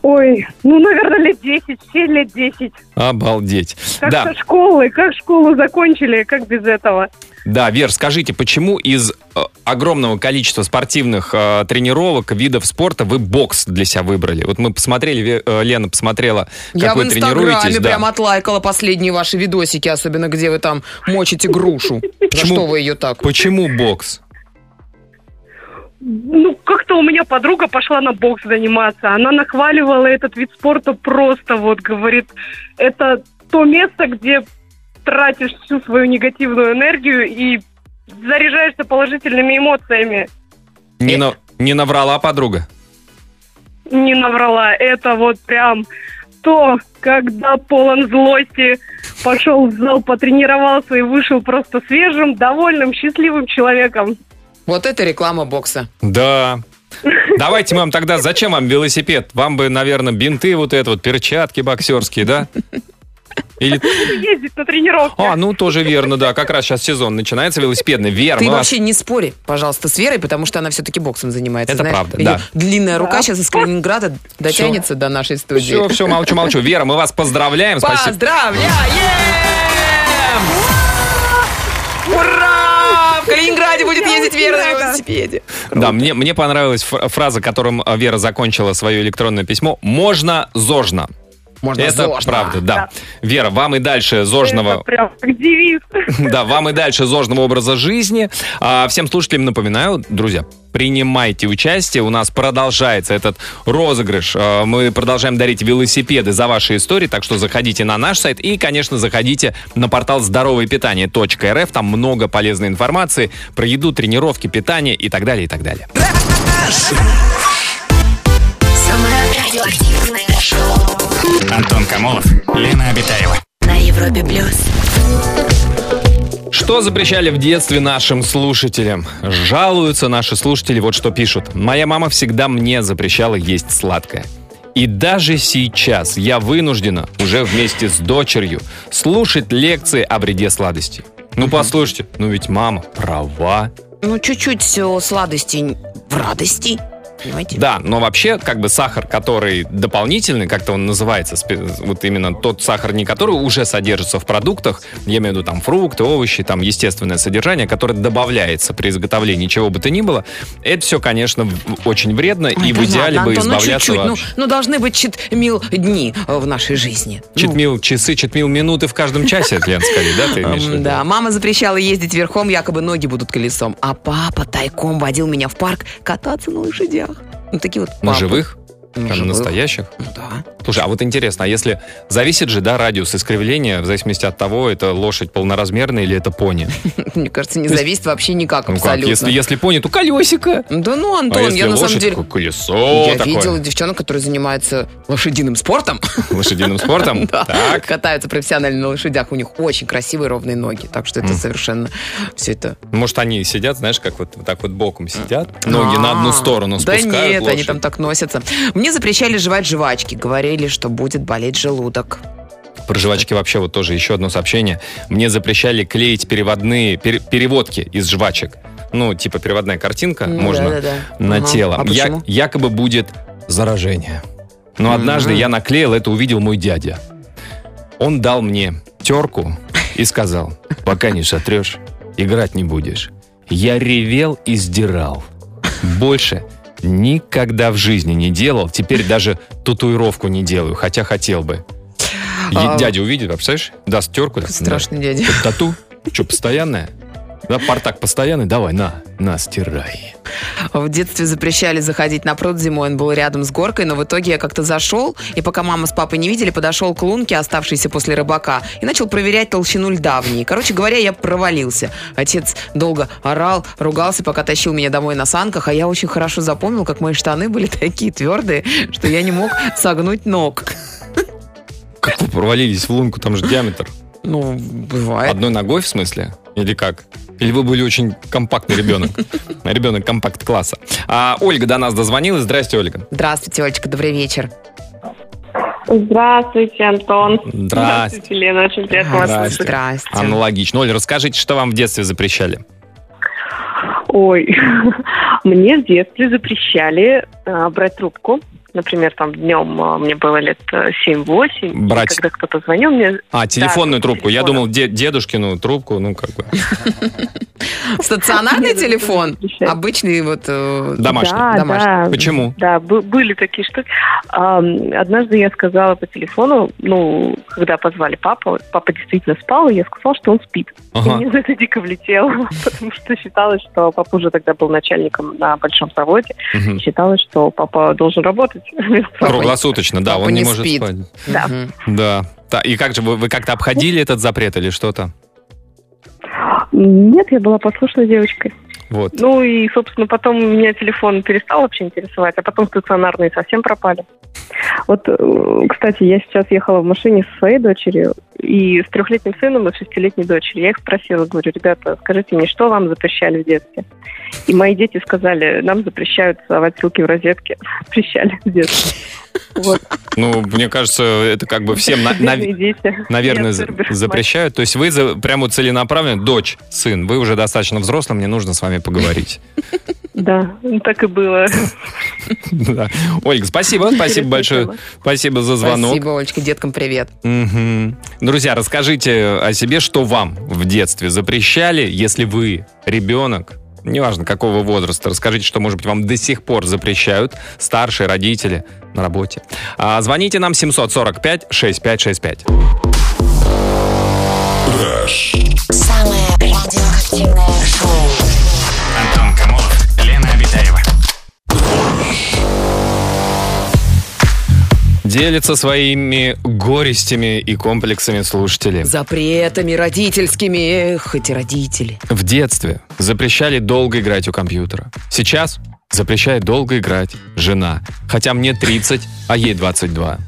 Speaker 9: Ой, ну, наверное, лет 10, все лет 10.
Speaker 1: Обалдеть.
Speaker 9: Как
Speaker 1: Да,
Speaker 9: со школы, как школу закончили, как без этого.
Speaker 1: Да, Вер, скажите, почему из э, огромного количества спортивных э, тренировок, видов спорта вы бокс для себя выбрали? Вот мы посмотрели, э, Лена посмотрела, как
Speaker 2: Я
Speaker 1: вы
Speaker 2: в
Speaker 1: тренируетесь.
Speaker 2: Инстаграме
Speaker 1: да.
Speaker 2: прям отлайкала последние ваши видосики, особенно где вы там мочите грушу. За
Speaker 1: Почему?
Speaker 2: что вы ее так?
Speaker 1: Почему бокс?
Speaker 9: Ну, как-то у меня подруга пошла на бокс заниматься. Она нахваливала этот вид спорта просто, вот, говорит, это то место, где тратишь всю свою негативную энергию и заряжаешься положительными эмоциями.
Speaker 1: Не, на- не наврала подруга?
Speaker 9: Не наврала. Это вот прям то, когда полон злости, пошел в зал, потренировался и вышел просто свежим, довольным, счастливым человеком.
Speaker 2: Вот это реклама бокса.
Speaker 1: Да. Давайте вам тогда, зачем вам велосипед? Вам бы, наверное, бинты вот это вот, перчатки боксерские, да? Или...
Speaker 9: Ездить на тренировки.
Speaker 1: А, ну тоже верно, да. Как раз сейчас сезон начинается велосипедный. Вера,
Speaker 2: Ты
Speaker 1: мы вас-
Speaker 2: вообще не спори, пожалуйста, с Верой, потому что она все-таки боксом занимается.
Speaker 1: Это
Speaker 2: знаешь.
Speaker 1: правда, да.
Speaker 2: Длинная рука сейчас из Калининграда дотянется до нашей студии.
Speaker 1: Все, все, молчу, молчу. Вера, мы вас поздравляем. Спасибо.
Speaker 2: Поздравляем! Ура! В Калининграде будет ездить Вера на велосипеде.
Speaker 1: Да, мне, мне понравилась фр- фраза, которым э, Вера закончила свое электронное письмо. Можно зожно.
Speaker 2: Можно
Speaker 1: Это
Speaker 2: зожно.
Speaker 1: правда, да. Вера, вам и дальше зожного...
Speaker 9: Это прям как девиз.
Speaker 1: Да, вам и дальше зожного образа жизни. А, всем слушателям напоминаю, друзья, принимайте участие. У нас продолжается этот розыгрыш. А, мы продолжаем дарить велосипеды за ваши истории, так что заходите на наш сайт и, конечно, заходите на портал здоровое-питание.рф. Там много полезной информации про еду, тренировки, питание и так далее, и так далее.
Speaker 3: Самое радиоактивное шоу
Speaker 4: Антон Камолов, Лена Обитаева.
Speaker 3: на Европе плюс.
Speaker 1: Что запрещали в детстве нашим слушателям? Жалуются наши слушатели, вот что пишут. Моя мама всегда мне запрещала есть сладкое. И даже сейчас я вынуждена уже вместе с дочерью слушать лекции о вреде сладостей. Ну послушайте, ну ведь мама права.
Speaker 2: Ну, чуть-чуть все сладости в радости. Понимаете?
Speaker 1: Да, но вообще, как бы сахар, который дополнительный, как-то он называется, вот именно тот сахар, не который уже содержится в продуктах, я имею в виду там фрукты, овощи, там естественное содержание, которое добавляется при изготовлении чего бы то ни было, это все, конечно, очень вредно,
Speaker 2: Ой,
Speaker 1: и в идеале
Speaker 2: ладно,
Speaker 1: бы
Speaker 2: Антон, ну
Speaker 1: избавляться
Speaker 2: чуть-чуть, ну,
Speaker 1: вообще.
Speaker 2: ну, должны быть чит-мил дни э, в нашей жизни. Ну,
Speaker 1: Читмил часы, читмил минуты в каждом часе, Лен, скорее, да, ты имеешь?
Speaker 2: Да, мама запрещала ездить верхом, якобы ноги будут колесом. А папа тайком водил меня в парк кататься на лошадях. Ну, такие вот
Speaker 1: На
Speaker 2: папы.
Speaker 1: живых?
Speaker 2: На
Speaker 1: Прям
Speaker 2: живых.
Speaker 1: настоящих?
Speaker 2: Да.
Speaker 1: Слушай, а вот интересно, а если зависит же, да, радиус искривления, в зависимости от того, это лошадь полноразмерная или это пони?
Speaker 2: Мне кажется, не зависит вообще никак
Speaker 1: Ну
Speaker 2: абсолютно.
Speaker 1: если, если пони, то колесико.
Speaker 2: Да ну,
Speaker 1: А
Speaker 2: Антон,
Speaker 1: если
Speaker 2: я на самом деле...
Speaker 1: колесо
Speaker 2: я видела девчонок, которые занимаются лошадиным спортом.
Speaker 1: Лошадиным спортом?
Speaker 2: Да. Катаются профессионально на лошадях. У них очень красивые ровные ноги. Так что это совершенно все это...
Speaker 1: Может, они сидят, знаешь, как вот, так вот боком сидят, ноги на одну
Speaker 2: А,
Speaker 1: сторону
Speaker 2: Да
Speaker 1: спускают
Speaker 2: нет, они там так носятся. Мне запрещали жевать жвачки. Говорили, что будет болеть желудок.
Speaker 1: Про жвачки вообще вот тоже еще одно сообщение. Мне запрещали клеить переводные, пере- переводки из жвачек. Ну, типа переводная картинка,
Speaker 2: Ну,
Speaker 1: можно
Speaker 2: да-да-да.
Speaker 1: на
Speaker 2: Ага.
Speaker 1: тело.
Speaker 2: А
Speaker 1: Я- якобы будет заражение. Но однажды
Speaker 2: Мгм.
Speaker 1: я наклеил, это увидел мой дядя. Он дал мне терку и сказал, пока не сотрешь, играть не будешь. Я ревел и сдирал. Больше никогда в жизни не делал. Теперь даже татуировку не делаю, хотя хотел бы. Е-
Speaker 2: А-
Speaker 1: Дядя увидит, а представляешь, даст терку.
Speaker 2: Страшный дядя.
Speaker 1: Тату? Что, постоянная? Да, портак постоянный? Давай, на, на, стирай.
Speaker 2: В детстве запрещали заходить на пруд зимой, он был рядом с горкой, но в итоге я как-то зашел, и пока мама с папой не видели, подошел к лунке, оставшейся после рыбака, и начал проверять толщину льда в ней. Короче говоря, я провалился. Отец долго орал, ругался, пока тащил меня домой на санках, а я очень хорошо запомнил, как мои штаны были такие твердые, что я не мог согнуть ног.
Speaker 1: провалились в лунку, там же диаметр.
Speaker 2: Ну, бывает.
Speaker 1: Одной ногой, в смысле? Или как? Или вы были очень компактный ребенок? Ребенок компакт-класса. А Ольга до нас дозвонилась. Здрасте, Ольга.
Speaker 2: Здравствуйте, Олечка, добрый вечер.
Speaker 9: Здравствуйте, Антон.
Speaker 1: Здрасте.
Speaker 9: Лена. Очень приятно вас слышать.
Speaker 2: Здрасте.
Speaker 1: Аналогично. Оль, расскажите, что вам в детстве запрещали?
Speaker 9: Ой, мне в детстве запрещали а, брать трубку. Например, там днем а, мне было лет э, 7-8. и
Speaker 1: Брать-
Speaker 9: Когда кто-то звонил мне...
Speaker 1: А, телефонную
Speaker 9: Да,
Speaker 1: трубку. Я
Speaker 9: телефон.
Speaker 1: думал, де- дедушкину трубку, ну, как бы.
Speaker 2: Стационарный телефон? Обычный вот... э,
Speaker 1: Домашний.
Speaker 9: Да.
Speaker 1: Почему?
Speaker 9: Да, бы- были такие штуки. Однажды я сказала по телефону, ну, когда позвали папу, папа действительно спал, и я сказала, что он спит. И мне за это дико влетело, потому что считалось, что папа уже тогда был начальником на большом заводе. Считалось, что папа должен работать.
Speaker 1: Круглосуточно, да, он не
Speaker 2: не
Speaker 1: может
Speaker 2: спит.
Speaker 1: спать.
Speaker 9: Да.
Speaker 1: Да. И как же, вы, вы как-то обходили этот запрет или что-то?
Speaker 9: Нет, я была послушной девочкой.
Speaker 1: Вот.
Speaker 9: Ну и, собственно, потом меня телефон перестал вообще интересовать, а потом стационарные совсем пропали. Вот, э, кстати, я сейчас ехала в машине со своей дочерью и с трехлетним сыном и шестилетней дочерью. Я их спросила, говорю, ребята, скажите мне, что вам запрещали в детстве? И мои дети сказали, нам запрещают совать руки в розетки. Запрещали в детстве. Вот.
Speaker 1: Ну, мне кажется, это как бы всем, на- на- наверное, за- запрещают. То есть вы за- прямо целенаправленно, дочь, сын, вы уже достаточно взрослый, мне нужно с вами поговорить.
Speaker 9: Да, так и было.
Speaker 1: Ольга, спасибо, спасибо большое. Спасибо за звонок.
Speaker 2: Спасибо, Олечка, деткам привет.
Speaker 1: Мгм. Друзья, расскажите о себе, что вам в детстве запрещали, если вы ребенок, неважно какого возраста, расскажите, что, может быть, вам до сих пор запрещают старшие родители на работе. А, звоните нам 745-6565.
Speaker 3: Самое радиоактивное шоу.
Speaker 1: Делятся своими горестями и комплексами слушатели.
Speaker 2: Запретами родительскими. Эх, эти родители.
Speaker 1: В детстве запрещали долго играть у компьютера. Сейчас запрещает долго играть жена. Хотя мне 30, а ей 22.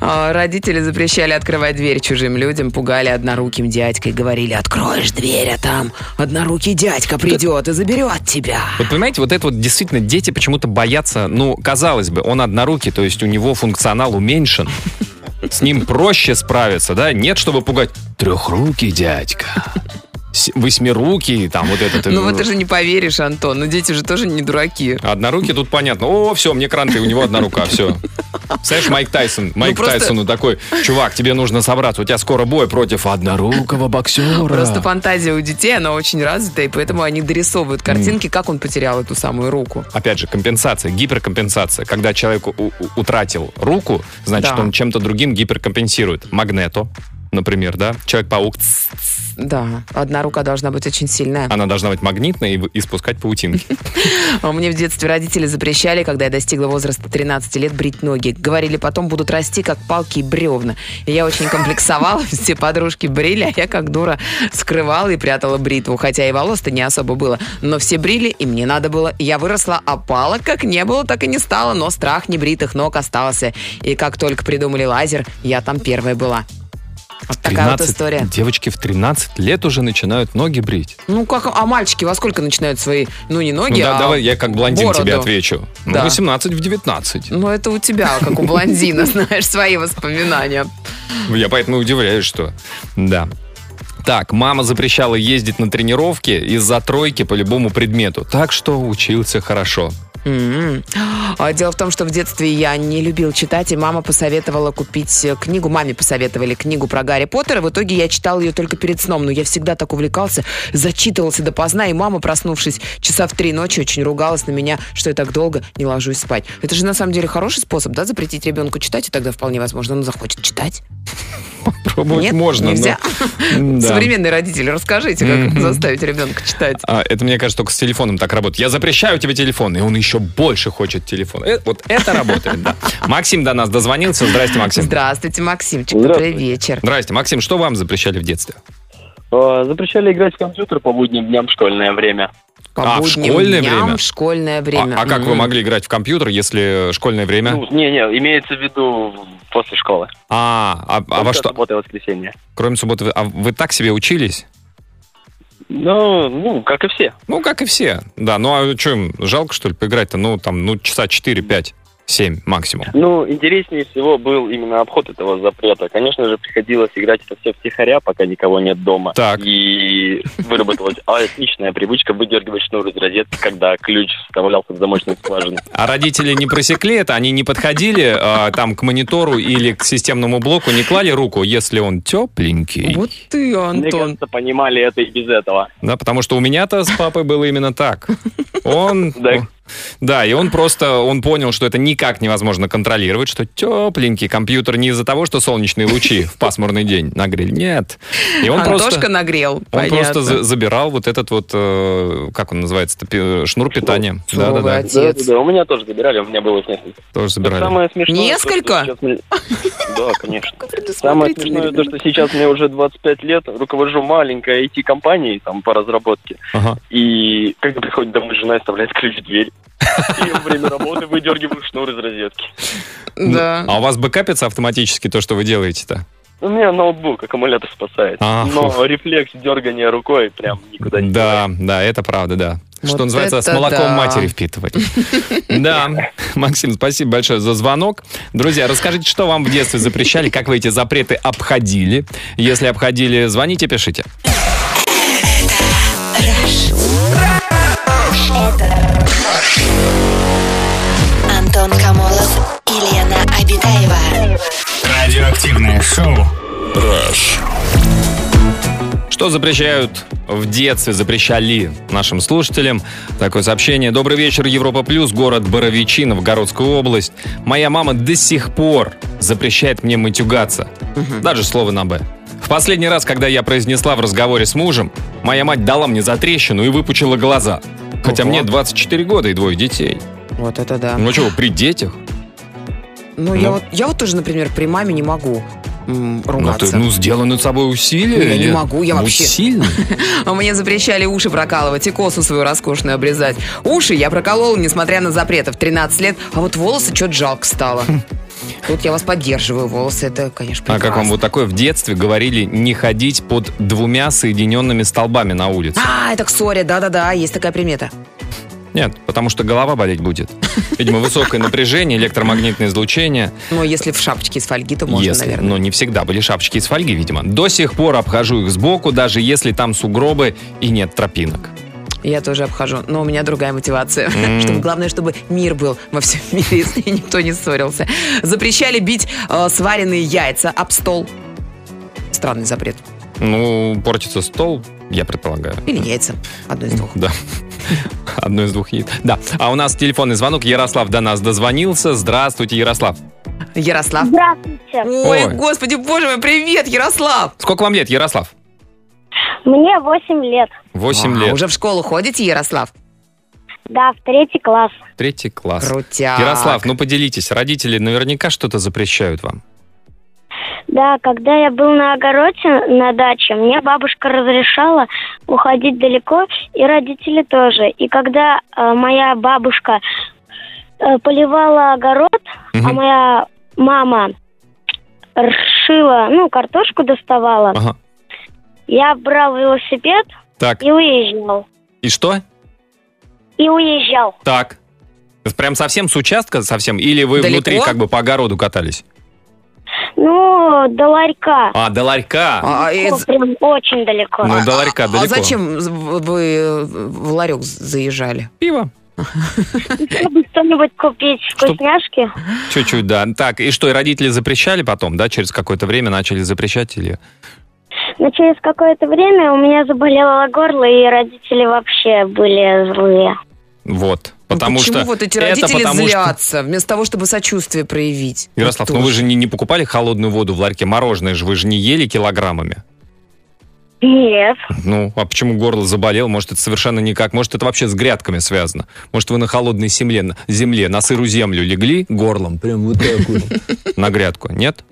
Speaker 2: А, Родители запрещали открывать дверь чужим людям, пугали одноруким дядькой, говорили, откроешь дверь, а там однорукий дядька придет и заберет тебя.
Speaker 1: Вот понимаете, вот это вот действительно дети почему-то боятся, ну, казалось бы, он однорукий, то есть у него функционал уменьшен. С ним проще справиться, да? Нет, чтобы пугать трехрукий дядька. Восьмирукий, там вот этот.
Speaker 2: Ну вот ты же не поверишь, Антон, ну дети же тоже не дураки.
Speaker 1: Однорукий тут понятно. О, все, мне кранты, у него одна рука, все. Знаешь, Майк Тайсон, Майк
Speaker 2: Ну, просто-
Speaker 1: Тайсону такой, чувак, тебе нужно собраться, у тебя скоро бой против однорукого боксера.
Speaker 2: Просто фантазия у детей, она очень развита, и поэтому они дорисовывают картинки, как он потерял эту самую руку.
Speaker 1: Опять же, компенсация, гиперкомпенсация. Когда человек утратил руку, значит,
Speaker 2: Да.
Speaker 1: он чем-то другим гиперкомпенсирует. Магнето, например, да? Человек-паук,
Speaker 2: Да, одна рука должна быть очень сильная.
Speaker 1: она должна быть магнитной и, в- и спускать паутинки.
Speaker 2: Мне в детстве родители запрещали, когда я достигла возраста 13 лет, брить ноги. Говорили, потом будут расти, как палки и бревна. И я очень комплексовала, все подружки брили, а я как дура скрывала и прятала бритву. Хотя и волос-то не особо было. Но все брили, и мне надо было. Я выросла, а палок как не было, так и не стало. Но страх небритых ног остался. И как только придумали лазер, я там первая была. Вот такая вот
Speaker 1: 13
Speaker 2: история.
Speaker 1: Девочки в 13 лет уже начинают ноги брить.
Speaker 2: Ну, как, а мальчики во сколько начинают свои, ну, не
Speaker 1: Ну,
Speaker 2: ноги,
Speaker 1: да,
Speaker 2: а
Speaker 1: давай я как блондин тебе
Speaker 2: бороду?
Speaker 1: отвечу. Ну,
Speaker 2: Да.
Speaker 1: 18 в 19.
Speaker 2: Ну, это у тебя, как у блондина, знаешь, свои воспоминания.
Speaker 1: Я поэтому удивляюсь, что... Да. Так, мама запрещала ездить на тренировки из-за тройки по любому предмету. Так что учился хорошо.
Speaker 2: А Дело в том, что в детстве я не любил читать, и мама посоветовала купить книгу. Маме посоветовали книгу про Гарри Поттера. В итоге я читал ее только перед сном, но я всегда так увлекался, зачитывался допоздна, и мама, проснувшись часа в три ночи, очень ругалась на меня, что я так долго не ложусь спать. Это же на самом деле хороший способ, да, запретить ребенку читать, и тогда вполне возможно он захочет читать.
Speaker 1: Пробовать
Speaker 2: Нет,
Speaker 1: можно, но-
Speaker 2: нельзя.
Speaker 1: Да.
Speaker 2: Современные родители, расскажите, как
Speaker 1: Мгм.
Speaker 2: заставить ребенка читать.
Speaker 1: А, это, мне кажется, только с телефоном так работает. Я запрещаю тебе телефон, и он еще больше хочет телефон. Э, вот это работает, да. Максим до нас дозвонился. Здрасте, Максим.
Speaker 2: Здравствуйте, Максимчик, добрый вечер.
Speaker 1: Здрасте, Максим. Что вам запрещали в детстве?
Speaker 10: Э, Запрещали играть в компьютер по будним дням в школьное время.
Speaker 2: По
Speaker 1: А, в школьное
Speaker 2: дням,
Speaker 1: время?
Speaker 2: в школьное
Speaker 1: А,
Speaker 2: время.
Speaker 1: а как вы
Speaker 2: Мгм.
Speaker 1: могли играть в компьютер, если школьное время?
Speaker 10: Ну, не-не, имеется в виду после школы.
Speaker 1: А, а, а во что?
Speaker 10: Суббота и воскресенье.
Speaker 1: Кроме субботы, вы- а вы так себе учились?
Speaker 10: Ну, ну, как и все.
Speaker 1: Ну, как и все. Да, ну а что им, жалко, что ли, поиграть-то? Ну, там, ну, часа 4-5, 7 максимум.
Speaker 10: Ну, интереснее всего был именно обход этого запрета. Конечно же, приходилось играть это все втихаря, пока никого нет дома.
Speaker 1: Так.
Speaker 10: И выработалась отличная привычка выдергивать шнур из розетки, когда ключ вставлялся в замочную скважину.
Speaker 1: А родители не просекли это? Они не подходили а, там к монитору или к системному блоку, не клали руку, если он тепленький?
Speaker 2: Вот ты,
Speaker 10: Мне
Speaker 2: Антон.
Speaker 10: кажется, понимали это и без этого.
Speaker 1: Да, потому что у меня-то с папой было именно так. Он...
Speaker 10: Да.
Speaker 1: Да, и он просто, он понял, что это никак невозможно контролировать, что тепленький компьютер не из-за того, что солнечные лучи в пасмурный день нагрели. Нет. И он
Speaker 2: Антошка
Speaker 1: просто...
Speaker 2: нагрел.
Speaker 1: Он
Speaker 2: понятно.
Speaker 1: просто за- забирал вот этот вот, э, как он называется, шнур питания. Да, да, да.
Speaker 2: Отец.
Speaker 10: Да, да, да, у меня тоже забирали, у меня было их несколько.
Speaker 1: Тоже забирали.
Speaker 10: Самое смешное,
Speaker 2: Несколько?
Speaker 10: то, мне- Да, конечно. Самое смешное, то, что сейчас мне уже 25 лет, руковожу маленькой IT-компанией там по разработке.
Speaker 1: Ага.
Speaker 10: И когда приходит домой жена и вставляет ключ в дверь. И во время работы выдергиваю шнур из розетки.
Speaker 2: Да.
Speaker 1: А у вас бэкапится автоматически то, что вы делаете-то?
Speaker 10: У меня ноутбук, аккумулятор спасает.
Speaker 1: А,
Speaker 10: Но
Speaker 1: фух.
Speaker 10: рефлекс дергания рукой прям никуда не
Speaker 1: Да, да, это правда, да.
Speaker 2: Вот
Speaker 1: Что называется, с молоком
Speaker 2: да.
Speaker 1: матери впитывать. Да, Максим, спасибо большое за звонок. Друзья, расскажите, что вам в детстве запрещали, как вы эти запреты обходили. Если обходили, звоните, пишите.
Speaker 3: Лена Обитаева.
Speaker 4: Радиоактивное шоу.
Speaker 1: Что запрещают в детстве, запрещали нашим слушателям? Такое сообщение. Добрый вечер, Европа Плюс, город Боровичи, Новгородская область. Моя мама до сих пор запрещает мне матюгаться. Даже слово на «б». В последний раз, когда я произнесла в разговоре с мужем, моя мать дала мне затрещину и выпучила глаза. Хотя
Speaker 2: Ого.
Speaker 1: мне 24 года и двое детей.
Speaker 2: Вот это да.
Speaker 1: Ну что, при детях?
Speaker 2: Ну,
Speaker 1: Ну.
Speaker 2: я, вот, я вот тоже, например, при маме не могу м,
Speaker 1: Ну,
Speaker 2: ругаться.
Speaker 1: ты, ну, сделай над собой усилие.
Speaker 2: Ну, я не могу, я вообще-
Speaker 1: сильной.
Speaker 2: А мне запрещали уши прокалывать и косу свою роскошную обрезать. Уши я проколола, несмотря на запреты, в 13 лет, а вот волосы что-то жалко стало. Тут я вас поддерживаю, волосы, это, конечно,
Speaker 1: А
Speaker 2: прекрасно.
Speaker 1: как вам вот такое в детстве говорили не ходить под двумя соединенными столбами на улице?
Speaker 2: А, это ксория, да-да-да, есть такая примета.
Speaker 1: Нет, потому что голова болеть будет. Видимо, высокое напряжение, электромагнитное излучение.
Speaker 2: Но если в шапочке из фольги, то можно,
Speaker 1: если,
Speaker 2: наверное.
Speaker 1: но не всегда были шапочки из фольги, видимо. До сих пор обхожу их сбоку, даже если там сугробы и нет тропинок.
Speaker 2: Я тоже обхожу, но у меня другая мотивация.
Speaker 1: М.
Speaker 2: Чтобы, главное, чтобы мир был во всем мире, если никто не ссорился. Запрещали бить э, сваренные яйца об стол. Странный запрет.
Speaker 1: Ну, портится стол, я предполагаю.
Speaker 2: Или яйца. Одно из двух.
Speaker 1: Да. Одно из двух яиц. Да. А у нас телефонный звонок. Ярослав до нас дозвонился. Здравствуйте, Ярослав.
Speaker 2: Ярослав.
Speaker 11: Здравствуйте.
Speaker 2: Ой,
Speaker 1: Ой.
Speaker 2: господи, боже мой, привет, Ярослав.
Speaker 1: Сколько вам лет, Ярослав?
Speaker 11: Мне 8 лет.
Speaker 1: Восемь
Speaker 2: А,
Speaker 1: лет.
Speaker 2: Уже в школу ходите, Ярослав?
Speaker 11: Да, в третий класс.
Speaker 1: Третий класс.
Speaker 2: Крутяк.
Speaker 1: Ярослав, ну поделитесь. Родители наверняка что-то запрещают вам.
Speaker 11: Да, когда я был на огороде на даче, мне бабушка разрешала уходить далеко, и родители тоже. И когда э, моя бабушка э, поливала огород, а
Speaker 1: Мгм.
Speaker 11: моя мама ршила, ну, картошку доставала,
Speaker 1: Ага.
Speaker 11: я брал велосипед
Speaker 1: Так,
Speaker 11: и уезжал.
Speaker 1: и что?
Speaker 11: И уезжал.
Speaker 1: Так. Прям совсем с участка совсем? Или вы
Speaker 2: Далеко?
Speaker 1: внутри как бы по огороду катались?
Speaker 11: Ну, до ларька.
Speaker 1: А, до ларька.
Speaker 2: А,
Speaker 11: О, прям очень далеко.
Speaker 1: Ну, до ларька
Speaker 2: а
Speaker 1: далеко.
Speaker 2: зачем вы э, в ларек заезжали?
Speaker 1: Пиво.
Speaker 11: Чтобы что-нибудь купить, вкусняшки.
Speaker 1: Чуть-чуть, да. Так, и что, и родители запрещали потом, да? Через какое-то время начали запрещать или...
Speaker 11: Но через какое-то время у меня заболело горло, и родители вообще были злые.
Speaker 1: Вот.
Speaker 2: Ну,
Speaker 1: Потому
Speaker 2: почему
Speaker 1: что...
Speaker 2: вот эти
Speaker 1: это
Speaker 2: родители
Speaker 1: потому что-
Speaker 2: злятся, вместо того, чтобы сочувствие проявить?
Speaker 1: Ярослав, ну вы же не, не покупали холодную воду в ларьке, мороженое же вы же не ели килограммами.
Speaker 11: Нет.
Speaker 1: Ну, а почему горло заболело? Может, это совершенно никак. Может, это вообще с грядками связано. Может, вы на холодной земле, на- земле, на сырую землю легли горлом, прям вот так вот, на грядку, нет?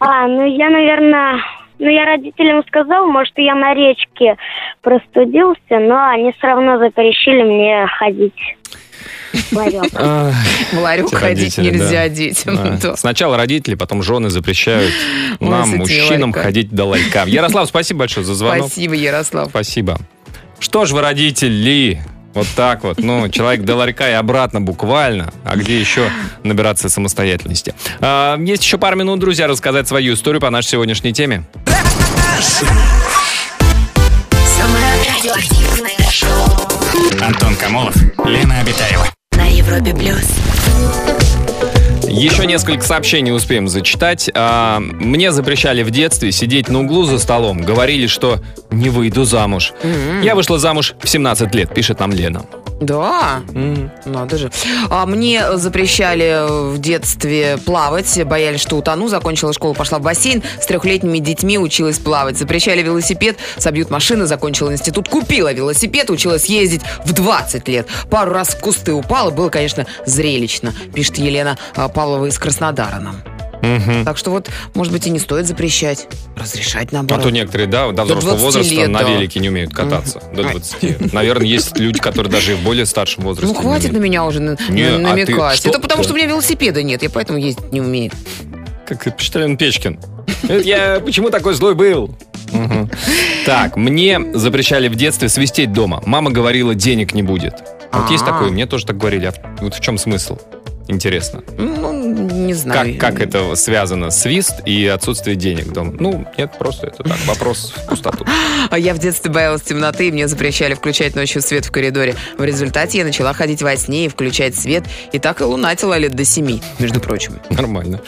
Speaker 11: А, ну я, наверное, Ну, я родителям сказал, может, я на речке простудился, но они все равно запрещили мне ходить. в ларек.
Speaker 2: Ходить нельзя детям.
Speaker 1: Да. Сначала родители, потом жены запрещают нам, мужчинам, ходить до ларька. Ярослав, спасибо большое за звонок.
Speaker 2: Спасибо, Ярослав.
Speaker 1: Спасибо. Что ж вы, родители, вот так вот, ну, человек до ларька и обратно буквально, а где еще набираться самостоятельности? А, есть еще пару минут, друзья, рассказать свою историю по нашей сегодняшней теме.
Speaker 3: Самое радиоактивное шоу
Speaker 4: Антон Камолов, Лена Обитаева.
Speaker 3: Европе плюс.
Speaker 1: Еще несколько сообщений успеем зачитать. А, мне запрещали в детстве сидеть на углу за столом. Говорили, что не выйду замуж. Я вышла замуж в 17 лет, пишет нам Лена.
Speaker 2: Да, надо же. А мне запрещали в детстве плавать, боялись, что утону. Закончила школу, пошла в бассейн. С трехлетними детьми училась плавать. Запрещали велосипед, собьют машины. Закончила институт, купила велосипед, училась ездить в 20 лет. Пару раз в кусты упала, было, конечно, зрелищно, пишет Елена а, Павлова из Краснодара нам.
Speaker 1: Мгм.
Speaker 2: Так что вот, может быть, и не стоит запрещать, разрешать
Speaker 1: А
Speaker 2: наоборот.
Speaker 1: то некоторые, да, до взрослого
Speaker 2: 20
Speaker 1: возраста
Speaker 2: лет,
Speaker 1: на
Speaker 2: да.
Speaker 1: велике не умеют кататься. До
Speaker 2: Ай.
Speaker 1: 20. Наверное, есть люди, которые даже в более старшем возрасте
Speaker 2: Ну, хватит на меня уже
Speaker 1: а
Speaker 2: намекать. Это потому, что у меня велосипеда нет, я поэтому ездить не умею.
Speaker 1: Как Ален Печкин. Я почему такой злой был? Так, мне запрещали в детстве свистеть дома. Мама говорила, денег не будет. А Вот есть
Speaker 2: А.
Speaker 1: такое, мне тоже так говорили. А вот в чем смысл? Интересно.
Speaker 2: Ну, не знаю.
Speaker 1: Как, как это связано? Свист и отсутствие денег дома? Ну, нет, просто это так, вопрос в пустоту.
Speaker 2: Я в детстве боялась темноты, и мне запрещали включать ночью свет в коридоре. В результате я начала ходить во сне и включать свет, и так и лунатила лет до семи, между прочим.
Speaker 1: Нормально.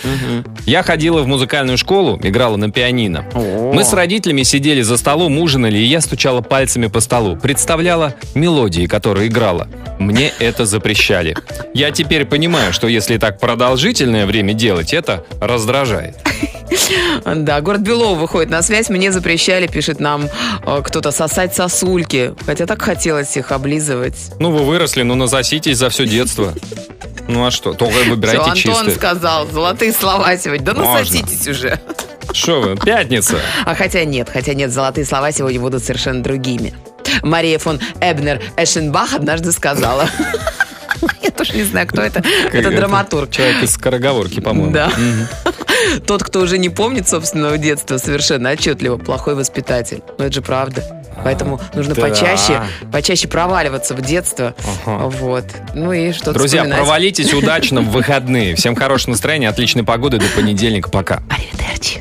Speaker 1: Я ходила в музыкальную школу, играла на пианино. Мы с родителями сидели за столом, ужинали, и я стучала пальцами по столу. Представляла мелодии, которые играла. Мне это запрещали. Я теперь понимаю, что если так продолжительное время делать, это раздражает.
Speaker 2: Да, город Белово выходит на связь. Мне запрещали, пишет нам э, кто-то, сосать сосульки. Хотя так хотелось их облизывать.
Speaker 1: Ну, вы выросли, ну, насоситесь за все детство. Ну, а что? Только выбирайте
Speaker 2: Все, Антон
Speaker 1: чистое.
Speaker 2: сказал, золотые слова сегодня. Да
Speaker 1: Можно.
Speaker 2: насоситесь уже.
Speaker 1: Что вы, пятница.
Speaker 2: А хотя нет, хотя нет, золотые слова сегодня будут совершенно другими. Мария фон Эбнер Эшенбах однажды сказала. Я тоже не знаю, кто это. Это драматург.
Speaker 1: Человек из скороговорки, по-моему.
Speaker 2: Да. Тот, кто уже не помнит собственного детства, совершенно отчетливо плохой воспитатель. Но это же правда. Поэтому нужно
Speaker 1: да.
Speaker 2: почаще, почаще проваливаться в детство.
Speaker 1: Ага.
Speaker 2: Вот. Ну и что-то
Speaker 1: Друзья,
Speaker 2: вспоминать.
Speaker 1: провалитесь удачно в выходные. Всем хорошего настроения, отличной погоды. До понедельника. Пока.
Speaker 2: Аривидерчи.